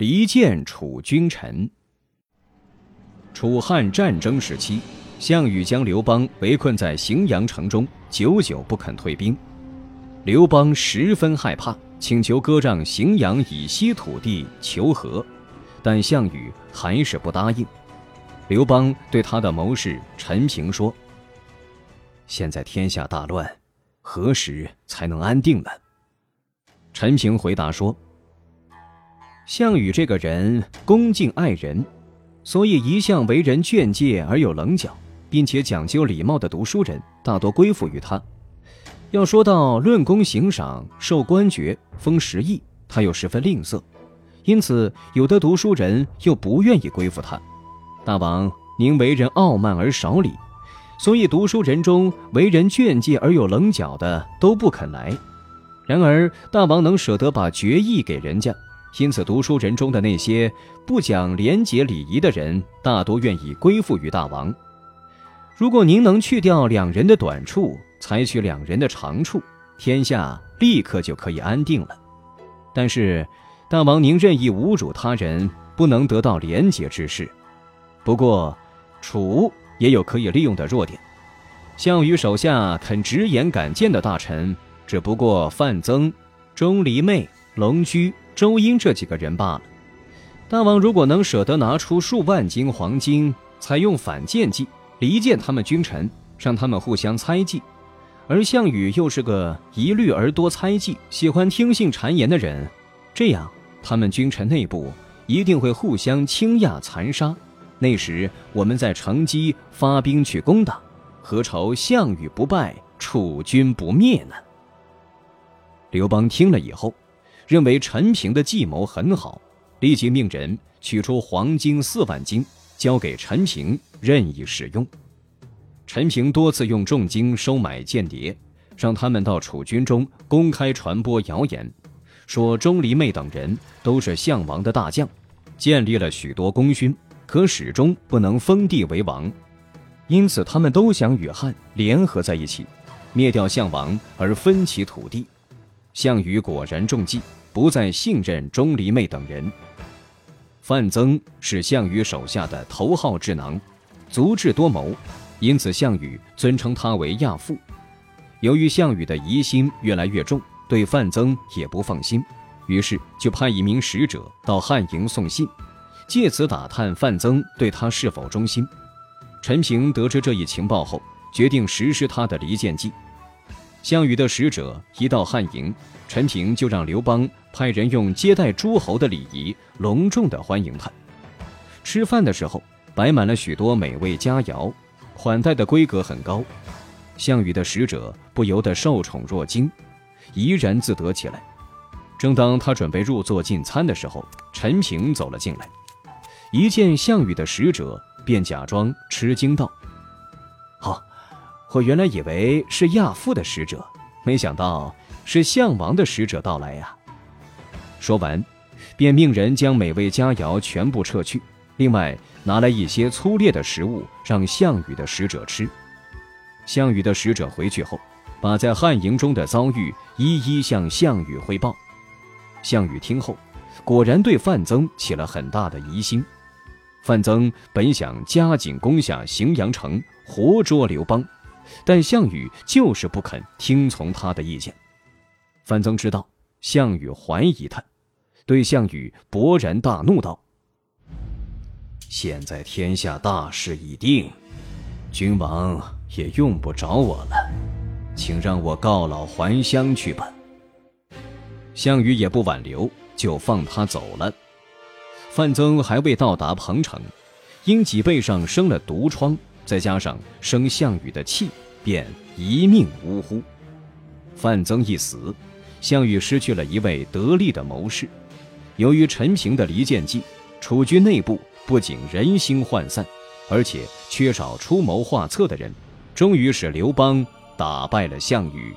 离间楚君臣。楚汉战争时期，项羽将刘邦围困在荥阳城中，久久不肯退兵。刘邦十分害怕，请求割让荥阳以西土地求和，但项羽还是不答应。刘邦对他的谋士陈平说：“现在天下大乱，何时才能安定呢？”陈平回答说。项羽这个人恭敬爱人，所以一向为人劝诫而有棱角，并且讲究礼貌的读书人大多归附于他。要说到论功行赏、受官爵、封食邑，他又十分吝啬，因此有的读书人又不愿意归附他。大王您为人傲慢而少礼，所以读书人中为人劝诫而有棱角的都不肯来。然而大王能舍得把爵邑给人家。因此，读书人中的那些不讲廉洁礼仪的人，大多愿意归附于大王。如果您能去掉两人的短处，采取两人的长处，天下立刻就可以安定了。但是，大王您任意侮辱他人，不能得到廉洁之事。不过，楚也有可以利用的弱点。项羽手下肯直言敢谏的大臣，只不过范增、钟离昧、龙驹。周英这几个人罢了。大王如果能舍得拿出数万斤黄金，采用反间计，离间他们君臣，让他们互相猜忌，而项羽又是个疑虑而多猜忌、喜欢听信谗言的人，这样他们君臣内部一定会互相倾轧残杀。那时我们在乘机发兵去攻打，何愁项羽不败，楚军不灭呢？刘邦听了以后。认为陈平的计谋很好，立即命人取出黄金四万斤，交给陈平任意使用。陈平多次用重金收买间谍，让他们到楚军中公开传播谣言，说钟离昧等人都是项王的大将，建立了许多功勋，可始终不能封地为王，因此他们都想与汉联合在一起，灭掉项王而分其土地。项羽果然中计。不再信任钟离昧等人。范增是项羽手下的头号智囊，足智多谋，因此项羽尊称他为亚父。由于项羽的疑心越来越重，对范增也不放心，于是就派一名使者到汉营送信，借此打探范增对他是否忠心。陈平得知这一情报后，决定实施他的离间计。项羽的使者一到汉营。陈平就让刘邦派人用接待诸侯的礼仪隆重地欢迎他。吃饭的时候摆满了许多美味佳肴，款待的规格很高。项羽的使者不由得受宠若惊，怡然自得起来。正当他准备入座进餐的时候，陈平走了进来，一见项羽的使者，便假装吃惊道：“哦，我原来以为是亚父的使者，没想到。”是项王的使者到来呀！说完，便命人将美味佳肴全部撤去，另外拿来一些粗劣的食物让项羽的使者吃。项羽的使者回去后，把在汉营中的遭遇一一向项羽汇报。项羽听后，果然对范增起了很大的疑心。范增本想加紧攻下荥阳城，活捉刘邦，但项羽就是不肯听从他的意见。范增知道项羽怀疑他，对项羽勃然大怒道：“现在天下大势已定，君王也用不着我了，请让我告老还乡去吧。”项羽也不挽留，就放他走了。范增还未到达彭城，因脊背上生了毒疮，再加上生项羽的气，便一命呜呼。范增一死。项羽失去了一位得力的谋士，由于陈平的离间计，楚军内部不仅人心涣散，而且缺少出谋划策的人，终于使刘邦打败了项羽。